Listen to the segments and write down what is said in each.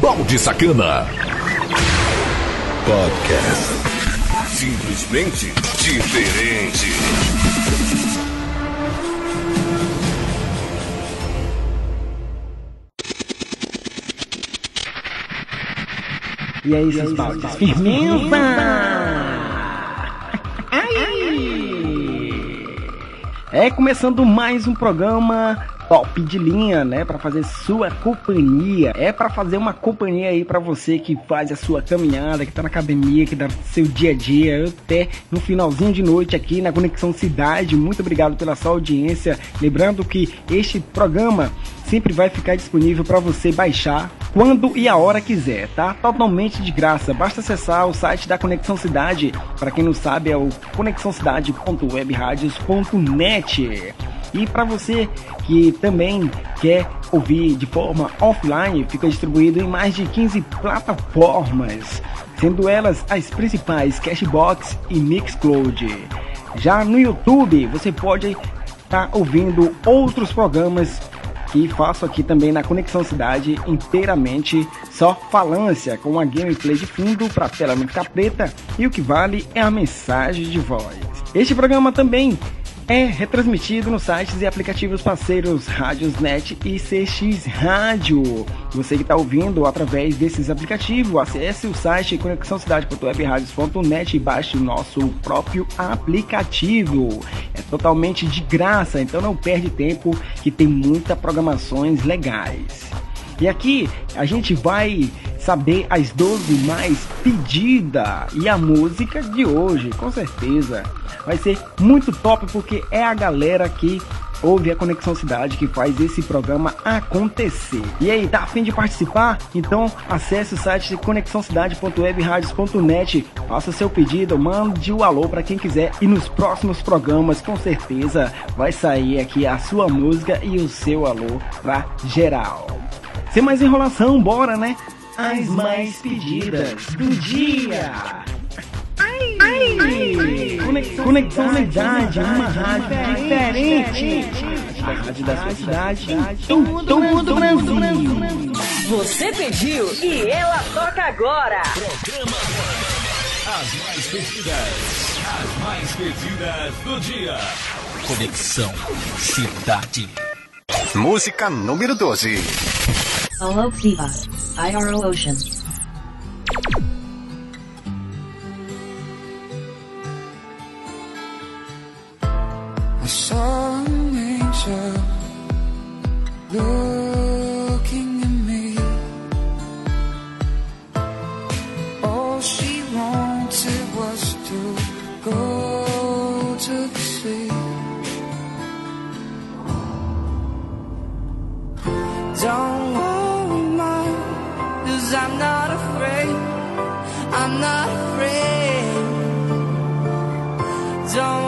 Balde Sacana. Podcast. Simplesmente diferente. E aí, seus baldes? Firmeza! É começando mais um programa top de linha, né, para fazer sua companhia. É para fazer uma companhia aí para você que faz a sua caminhada, que tá na academia, que dá seu dia a dia, até no finalzinho de noite aqui na Conexão Cidade. Muito obrigado pela sua audiência. Lembrando que este programa sempre vai ficar disponível para você baixar quando e a hora quiser, tá? Totalmente de graça. Basta acessar o site da Conexão Cidade. Para quem não sabe, é o conexãocidade.webradios.net. E para você que também quer ouvir de forma offline, fica distribuído em mais de 15 plataformas, sendo elas as principais Cashbox e Mixcloud. Já no YouTube, você pode estar tá ouvindo outros programas que faço aqui também na Conexão Cidade inteiramente só falância com a gameplay de fundo para tela ficar preta e o que vale é a mensagem de voz. Este programa também é retransmitido nos sites e aplicativos parceiros Rádiosnet e CX Rádio. Você que está ouvindo através desses aplicativos, acesse o site conexãocidade.webradios.net e baixe o nosso próprio aplicativo. É totalmente de graça, então não perde tempo que tem muitas programações legais. E aqui a gente vai saber as 12 mais pedidas e a música de hoje, com certeza. Vai ser muito top porque é a galera que ouve a Conexão Cidade que faz esse programa acontecer. E aí, tá afim de participar? Então acesse o site conexãocidade.webradios.net, faça seu pedido, mande o alô para quem quiser e nos próximos programas com certeza vai sair aqui a sua música e o seu alô pra geral. Sem mais enrolação, bora, né? As mais pedidas do dia. Ai, ai, conexão, conexão cidade, uma rádio diferente. A rádio da sua cidade, em todo o Brasil. Você pediu e ela toca agora. Programa As mais pedidas. As mais pedidas do dia. Conexão Cidade. Música número 12. Hello Viva, IRO Ocean. I saw an angel looking at me. All she wanted was to go to the sea. Don't worry, mom, cause I'm not afraid. I'm not afraid. Don't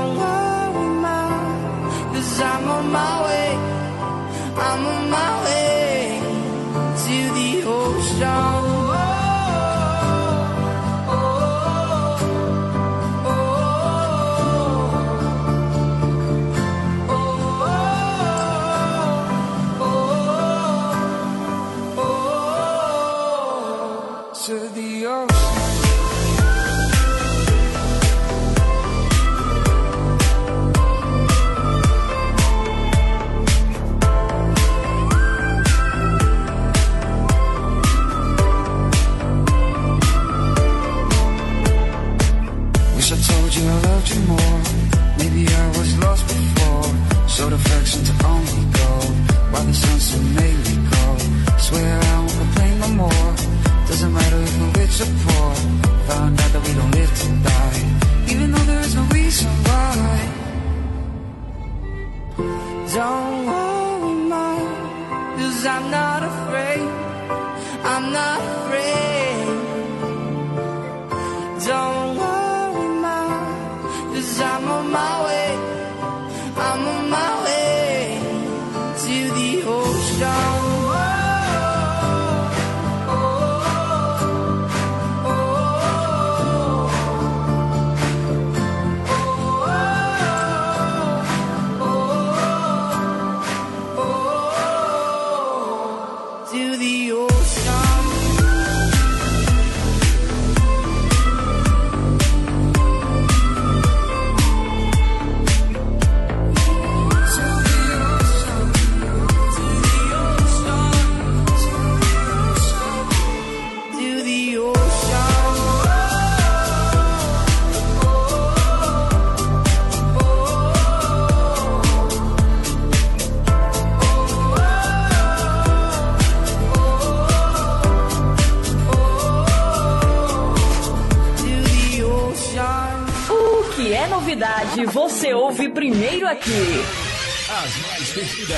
As mais pedidas,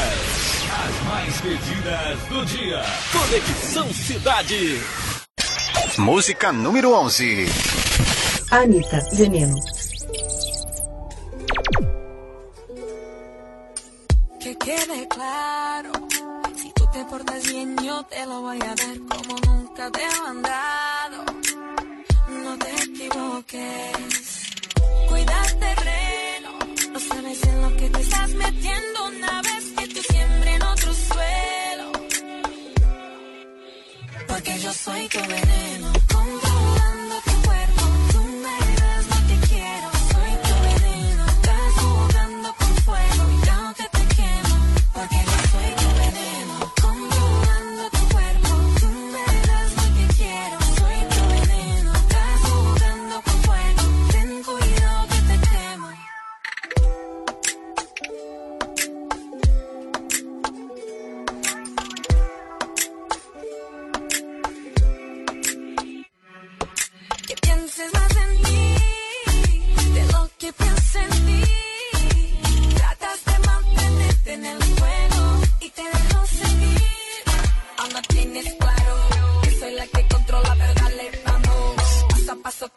as mais pedidas do dia. Conexão Cidade. Música número 11. Anitta Veneno.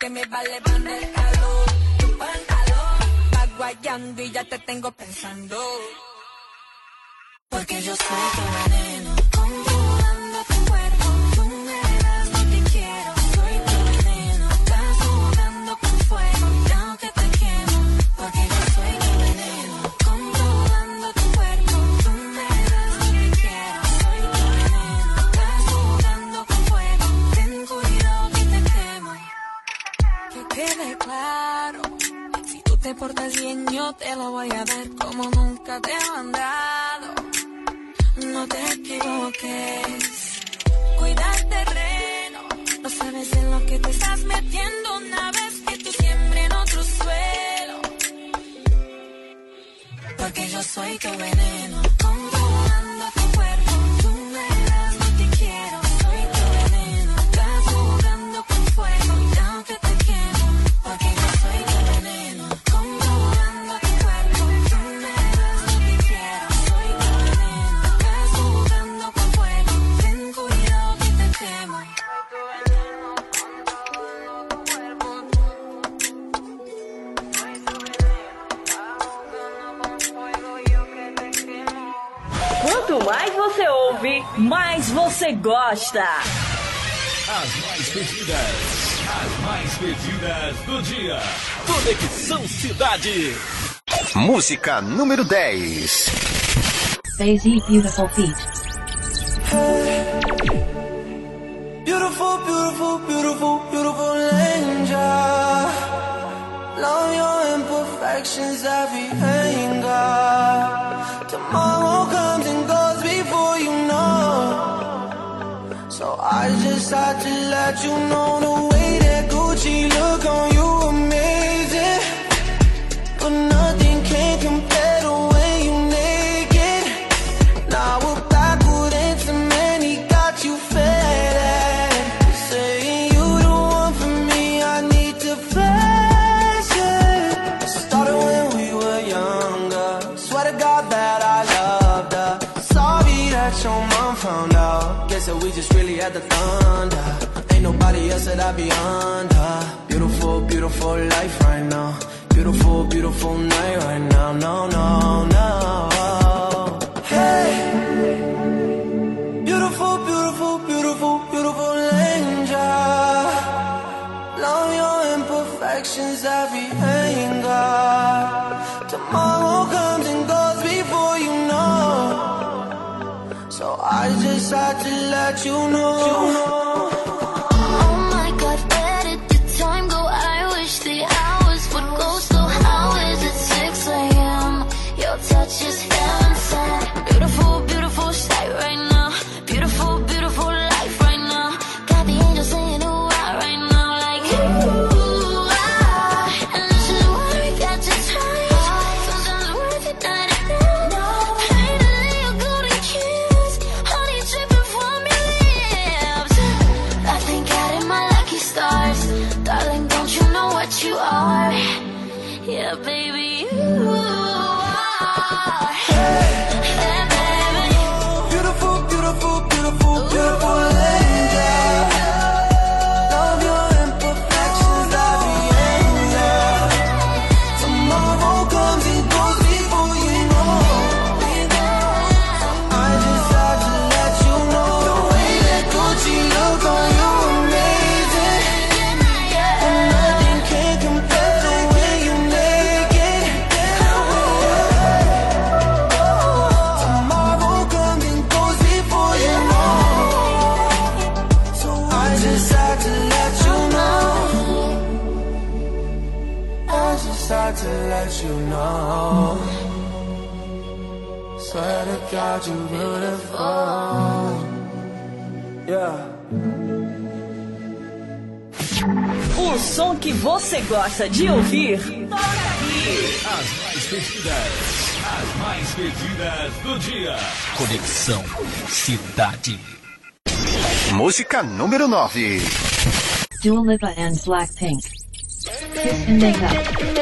que me va levando el calor. Tu pantalón va guayando y ya te tengo pensando. Porque yo soy tu manera. portas bien, yo te lo voy a dar como nunca te han dado. No te equivoques. Cuida el terreno. No sabes en lo que te estás metiendo una vez que tú siembres en otro suelo. Porque yo soy tu veneno mais você gosta. As mais pedidas, as mais pedidas do dia. Conexão Cidade. Música número 10. Daisy Beautiful Feet. Beautiful, beautiful, beautiful, beautiful angel. Love your imperfections, every anger. I to let you know the thunder. Ain't nobody else that I be under. Beautiful, beautiful life right now. Beautiful, beautiful night right now. No, no, no. tried to let you know. gosta de ouvir, toca aqui. As mais pedidas, as mais pedidas do dia. Conexão Cidade. Música número 9. Dua Lipa and Blackpink. Kiss and Make Up.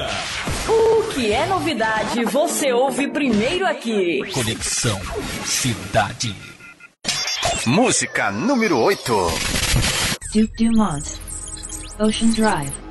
dia. O que é novidade, você ouve primeiro aqui. Conexão Cidade. Música número 8. Duke Dumont. Ocean Drive.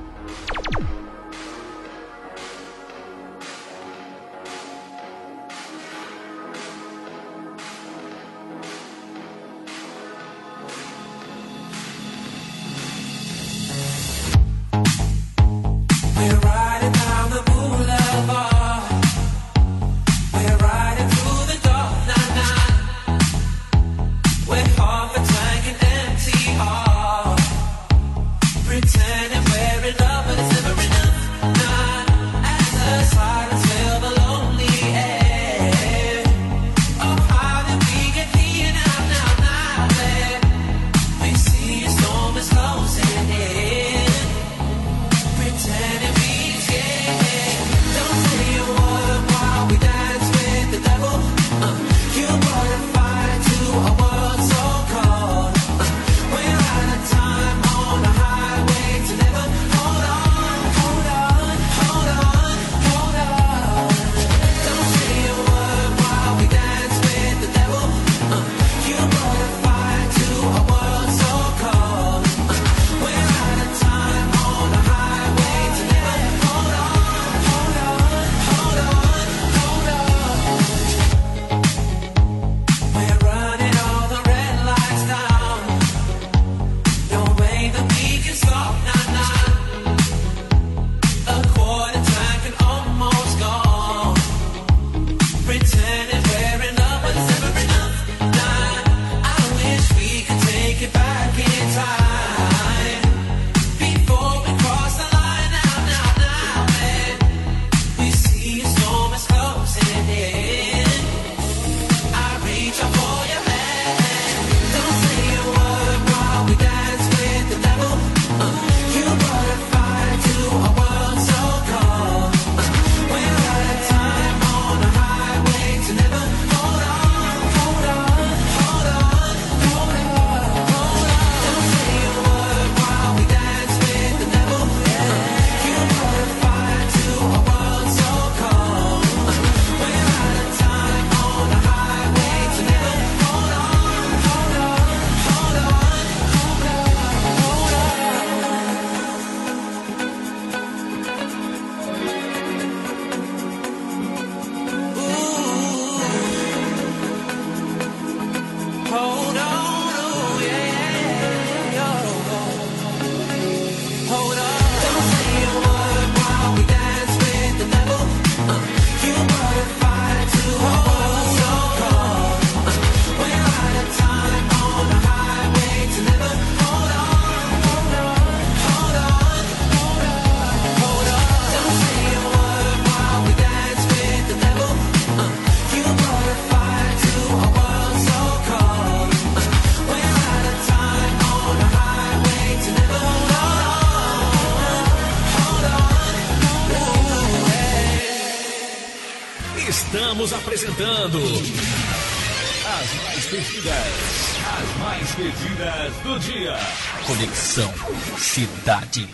Cidade.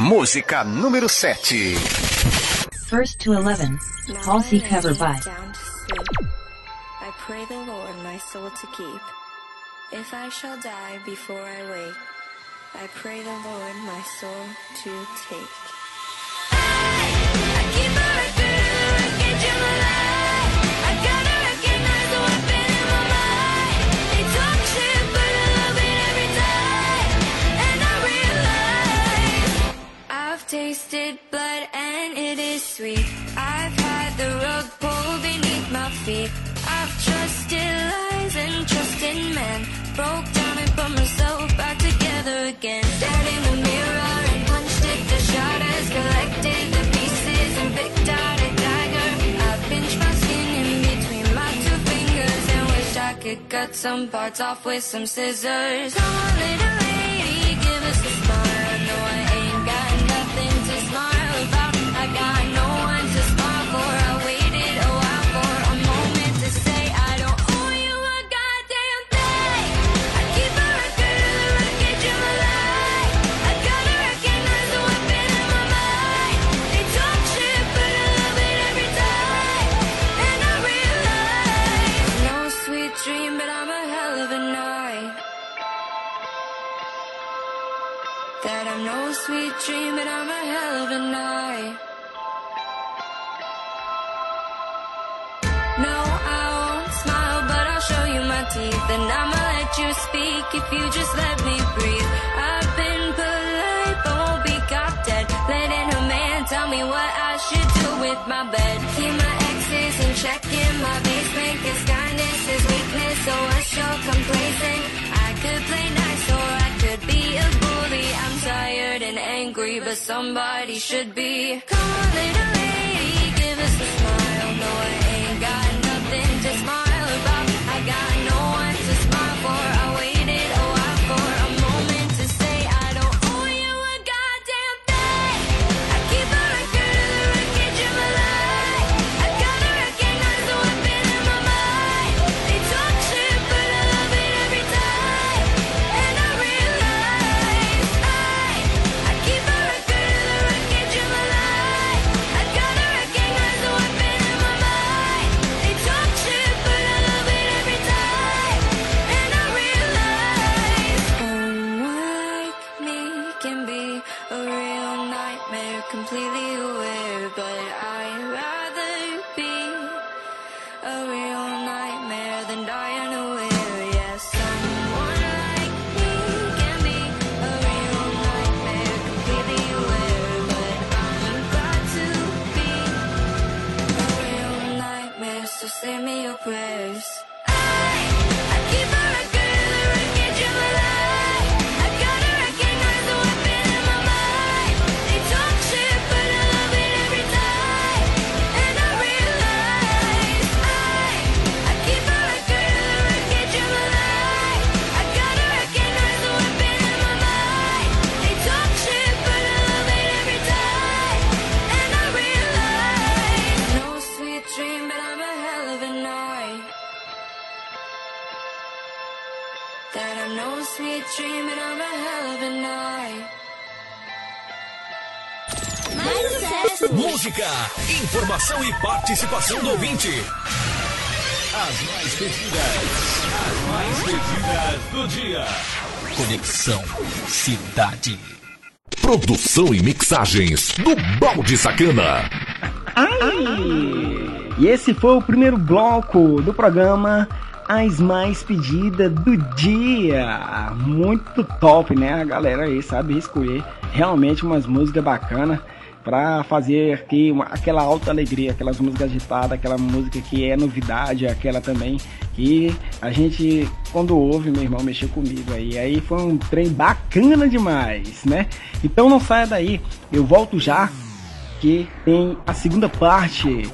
Música número 7. First to 11. Halsey cover by. Down to sleep. I pray the Lord my soul to keep. If I shall die before I wake, I pray the Lord my soul to take. I keep a record of the wreckage of my some parts off with some scissors. Sweet dream, but I'm a hell of a night. No, I won't smile, but I'll show you my teeth. And I'ma let you speak if you just let me breathe. I've been polite, but won't be caught dead. Letting a man tell me what I should do with my bed. Keep my exes in check in my basement, cause kindness is weakness, so what's your complacent? Angry, but somebody should be. Come on, little lady, give us a smile. No, I ain't got nothing to smile about. I got no one ouvinte. As mais pedidas, as mais pedidas do dia. Conexão Cidade. Produção e mixagens do Balde Sacana. Ai! E esse foi o primeiro bloco do programa As Mais Pedidas do Dia. Muito top, né? A galera aí sabe escolher realmente umas músicas bacanas para fazer aqui uma, aquela alta alegria, aquelas músicas agitadas, aquela música que é novidade, aquela também que a gente, quando ouve, meu irmão mexeu comigo aí. Aí foi um trem bacana demais, né? Então não saia daí, eu volto já que tem a segunda parte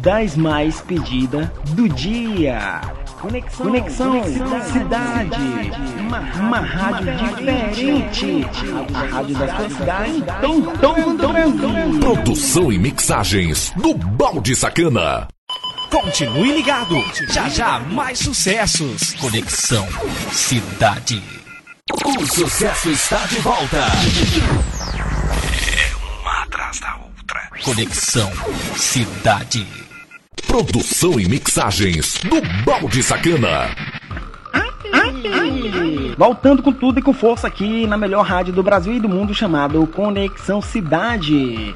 das mais pedidas do dia. Conexão, Conexão Cidade. Uma, uma rádio diferente. A rádio da sua cidade. Tom do Brasil. Produção e mixagens do Balde Sacana. Continue ligado. Já já mais sucessos. Conexão Cidade. O sucesso está de volta. É uma atrás da outra. Conexão Cidade. Produção e mixagens do Balde Sacana. Voltando com tudo e com força aqui na melhor rádio do Brasil e do mundo chamado Conexão Cidade.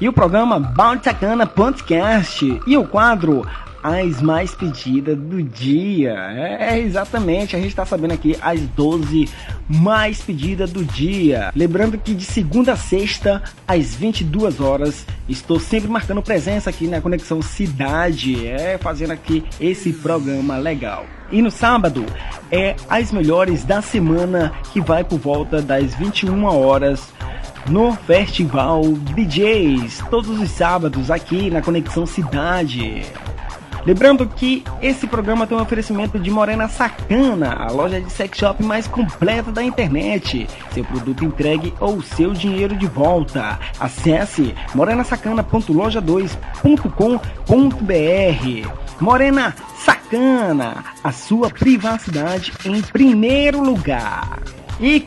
E o programa Balde Sacana Podcast e o quadro As Mais Pedidas do Dia. É, exatamente, a gente tá sabendo aqui as 12 mais pedidas do dia. Lembrando que de segunda a sexta, às 22 horas, estou sempre marcando presença aqui na Conexão Cidade, é fazendo aqui esse programa legal. E no sábado é as melhores da semana que vai por volta das 21 horas no Festival DJs, todos os sábados aqui na Conexão Cidade. Lembrando que esse programa tem um oferecimento de Morena Sacana, a loja de sex shop mais completa da internet. Seu produto entregue ou seu dinheiro de volta. Acesse morenasacana.loja2.com.br. Morena Sacana, a sua privacidade em primeiro lugar. E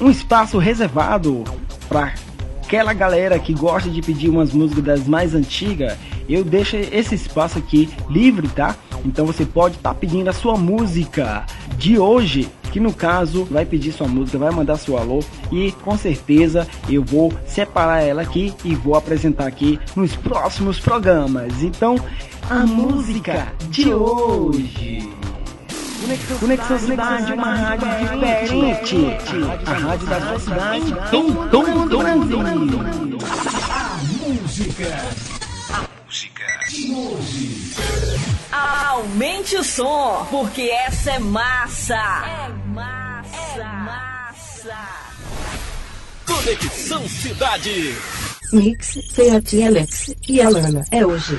um espaço reservado para aquela galera que gosta de pedir umas músicas das mais antigas, eu deixo esse espaço aqui livre, tá? Então você pode estar pedindo a sua música de hoje, que no caso vai pedir sua música, vai mandar seu alô e com certeza eu vou separar ela aqui e vou apresentar aqui nos próximos programas. Então, a música de hoje. Conexão Cidade, uma rádio diferente. A rádio da sua cidade, tom, tom do Brasil. Aumente o som, porque essa é massa. É massa. É massa. Conexão Cidade. Mix, Fiat Alex e Alana. É hoje.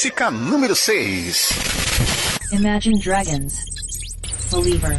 Música número 6. Imagine Dragons. Believer.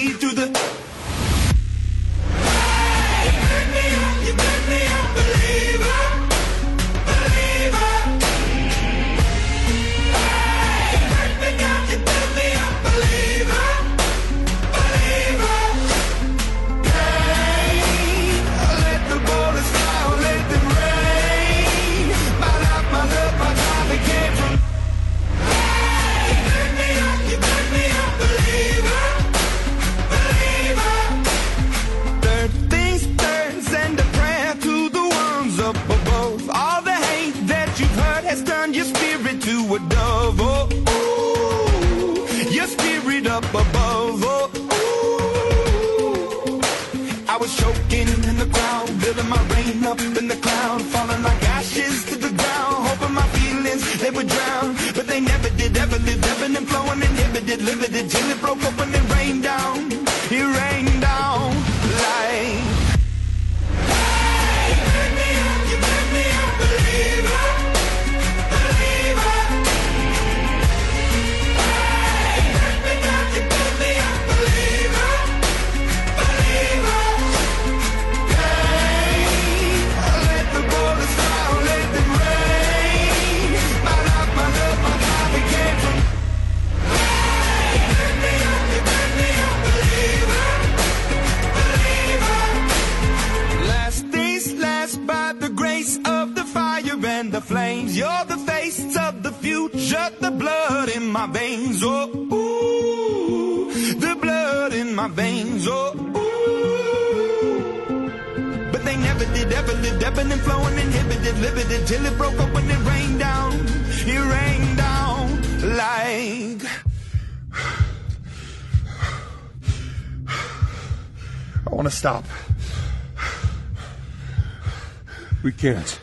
can't.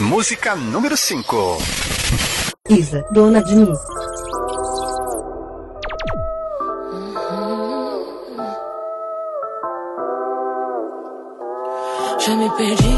Música número 5. Isa, dona de mim. Já me perdi,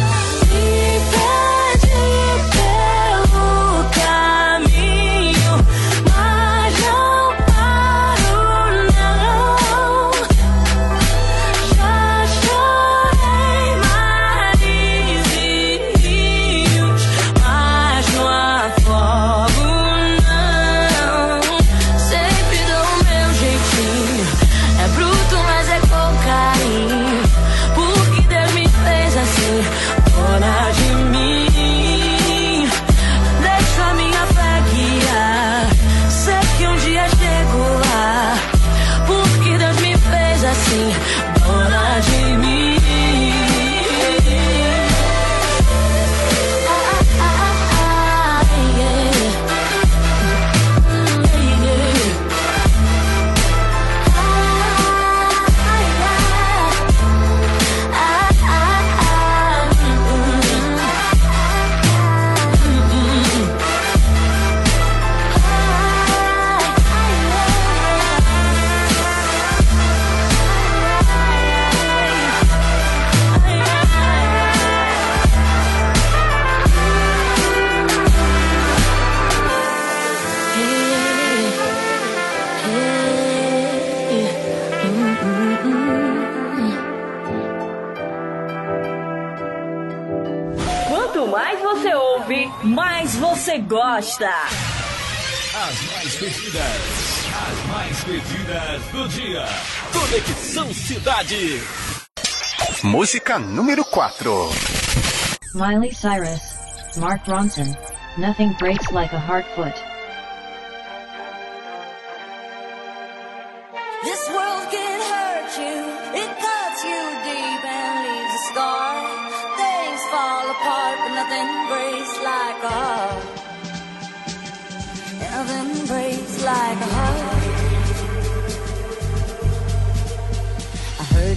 Mais você gosta. As mais pedidas, as mais pedidas do dia. Conexão Cidade. Música número 4. Miley Cyrus, Mark Ronson. Nothing breaks like a hard foot.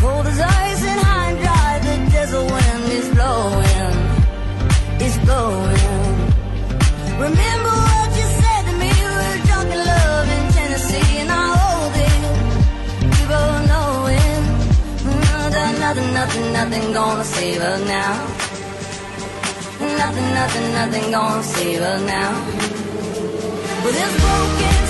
cold as ice and high and dry. The desert wind is blowing, is blowing. Remember what you said to me? We were drunk in love in Tennessee, and I hold it. We both know it. Mm, nothing, nothing, nothing gonna save us now. Nothing, nothing, nothing gonna save us now. With this broken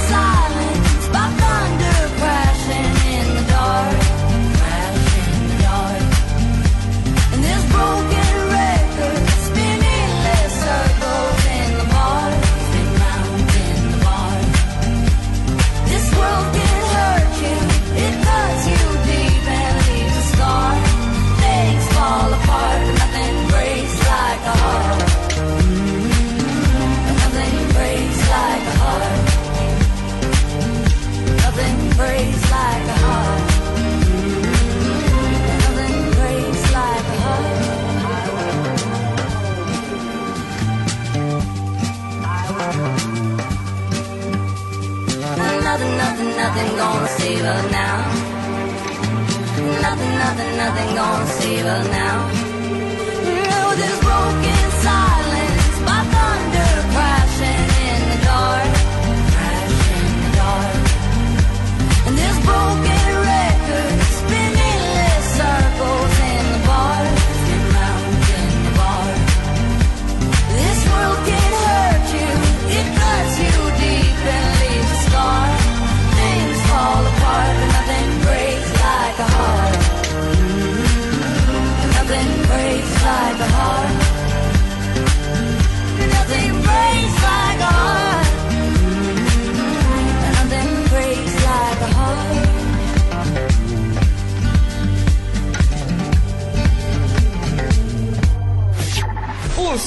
nothing, gonna save now. Nothing, nothing, nothing gonna save us now. No, this broken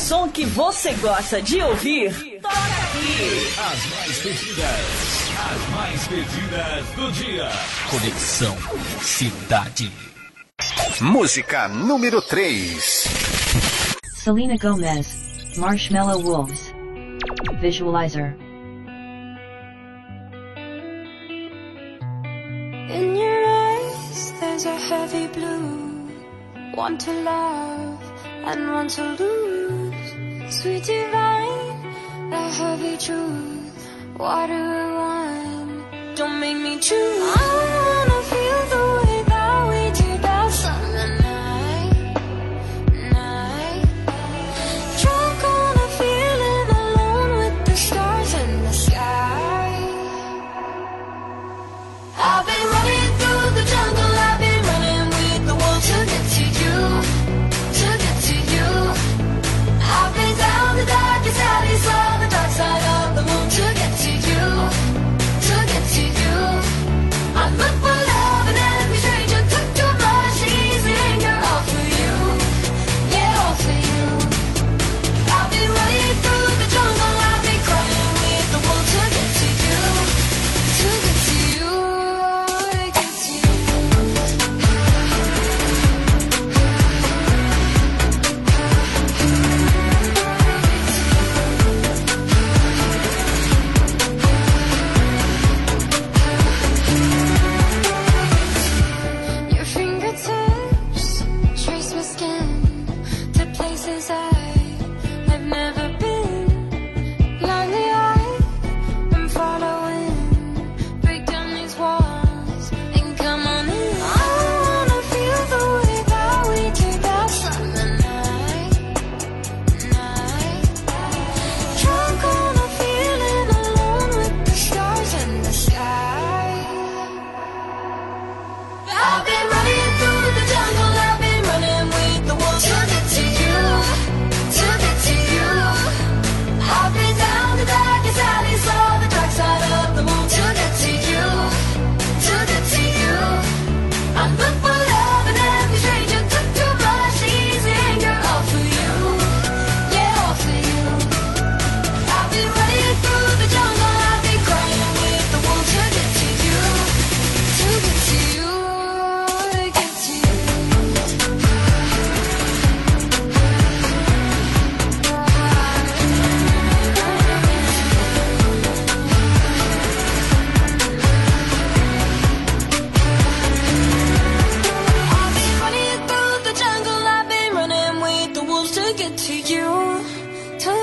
som que você gosta de ouvir, toca aqui. As mais pedidas, as mais pedidas do dia. Conexão Cidade. Música número 3. Selena Gomez, Marshmallow Wolves. Visualizer. In your eyes, there's a heavy blue. One to love and one to lose. Sweet divine, the heavy truth. Water or wine, don't make me choose.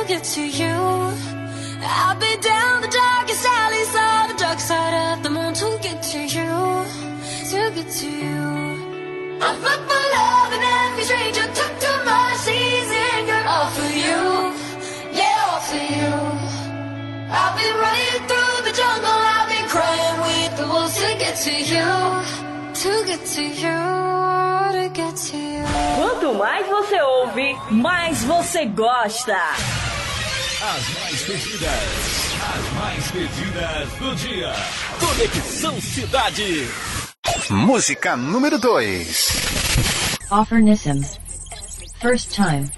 get to you. I've been down the darkest alleys, saw the dark side of the moon to get to you, to get to you. I'm put for love in every stranger, took too much easier. All for you, yeah, all for you. I've been running through the jungle, I've been crying with the wolves to get to you, to get to you, to get to you. Quanto mais você ouve, mais você gosta. As mais pedidas, as mais pedidas do dia. Conexão Cidade. Música número 2. Offernism. First time.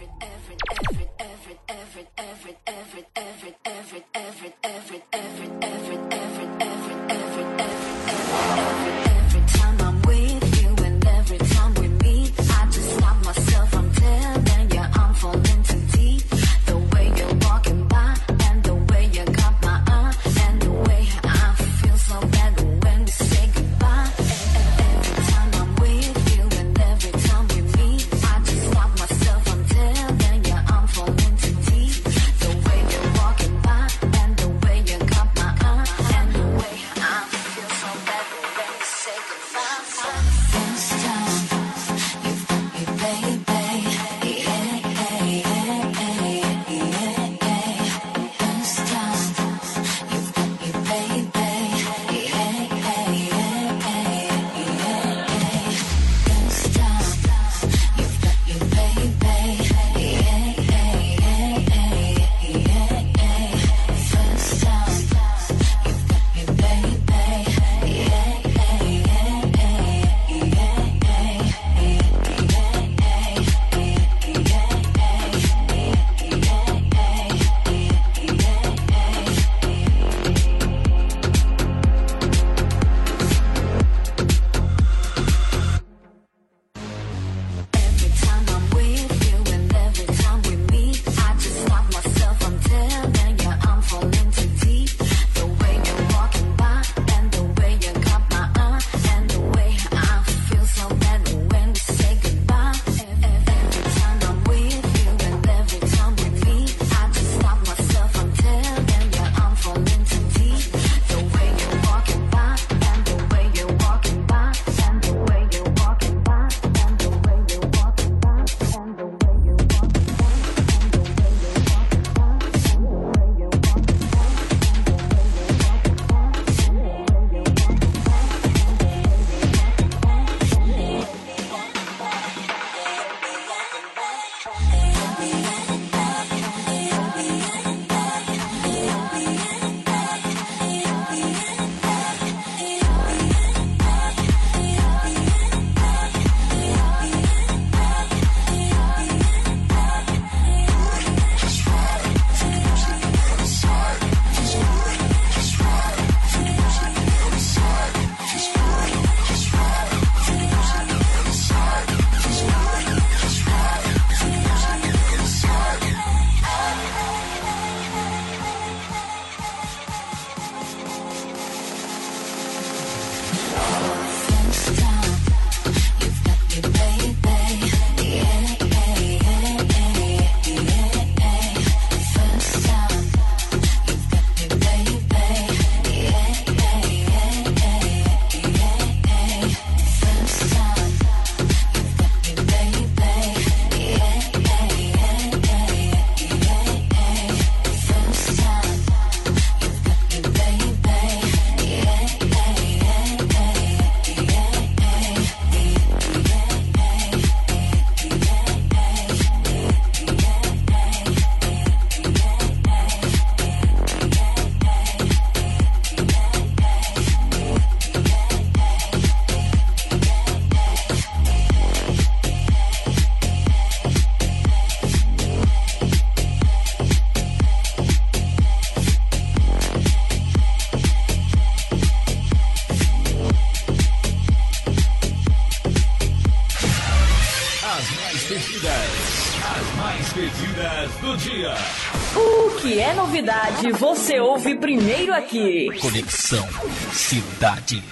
Novidade, você ouve primeiro aqui. Conexão Cidade.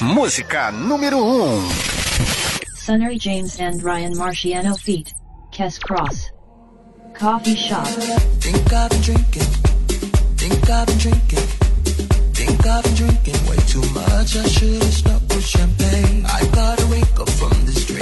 Música número 1. Um. Sunnery James and Ryan Marciano feat. Kess Cross. Coffee shop. Think I've been drinking. Think I've been drinking. Think I've been drinking way too much. I should've stopped with champagne. I gotta wake up from this Try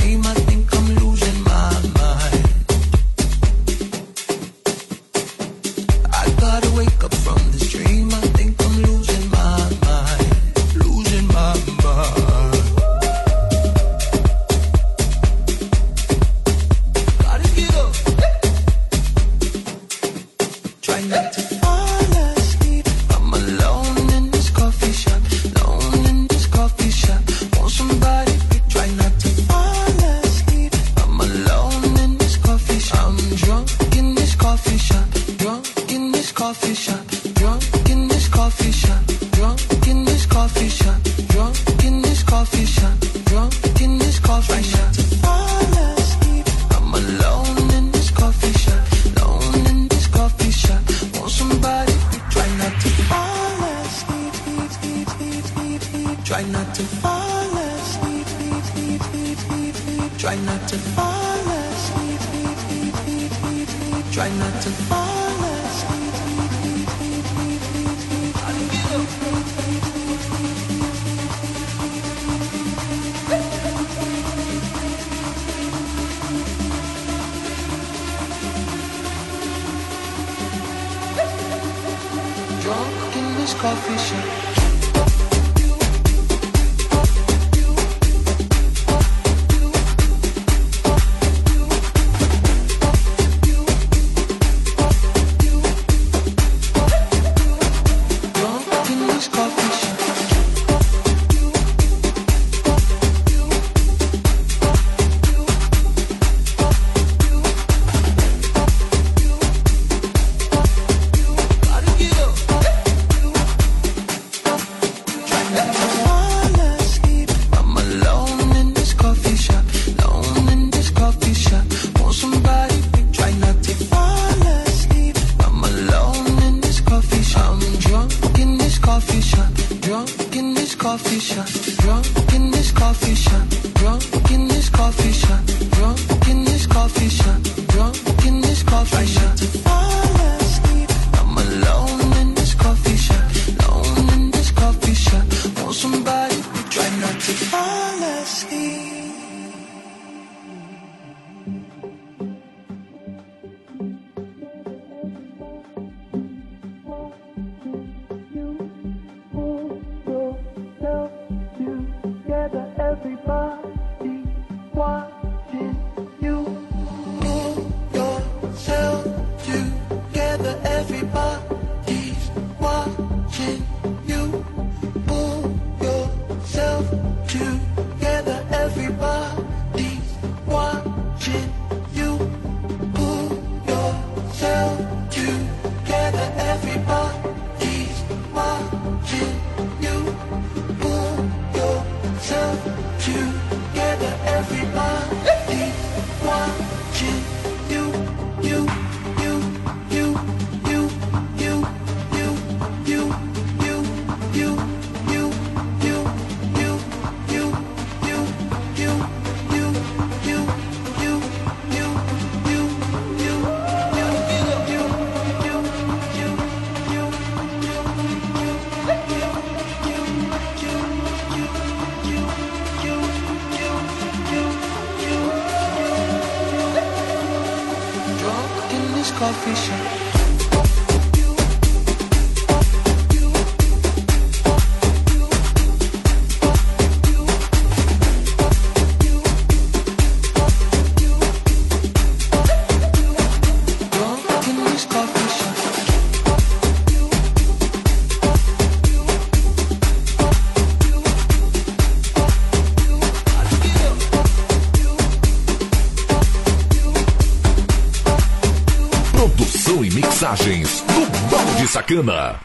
Sacana.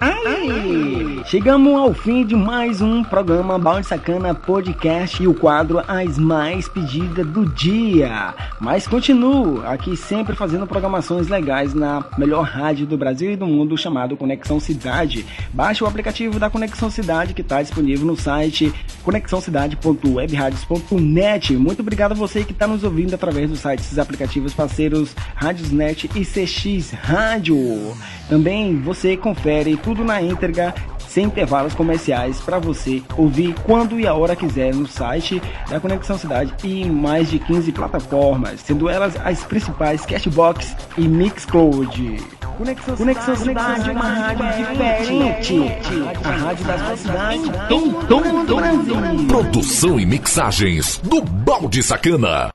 Ai, chegamos ao fim de mais um programa Balde Sacana Podcast e o quadro As Mais Pedidas do Dia. Mas continuo aqui sempre fazendo programações legais na melhor rádio do Brasil e do mundo chamado Conexão Cidade. Baixe o aplicativo da Conexão Cidade que está disponível no site conexãocidade.webradios.net. Muito obrigado a você que está nos ouvindo através dos sites e aplicativos parceiros Radiosnet e CX Rádio. Também você confere tudo na íntegra sem intervalos comerciais para você ouvir quando e a hora quiser no site da Conexão Cidade e em mais de 15 plataformas, sendo elas as principais Cashbox e Mixcloud. Conexão, Conexão Cidade, uma rádio diferente. A rádio das suas cidades em todo o Brasil. Produção e mixagens do Balde Sacana.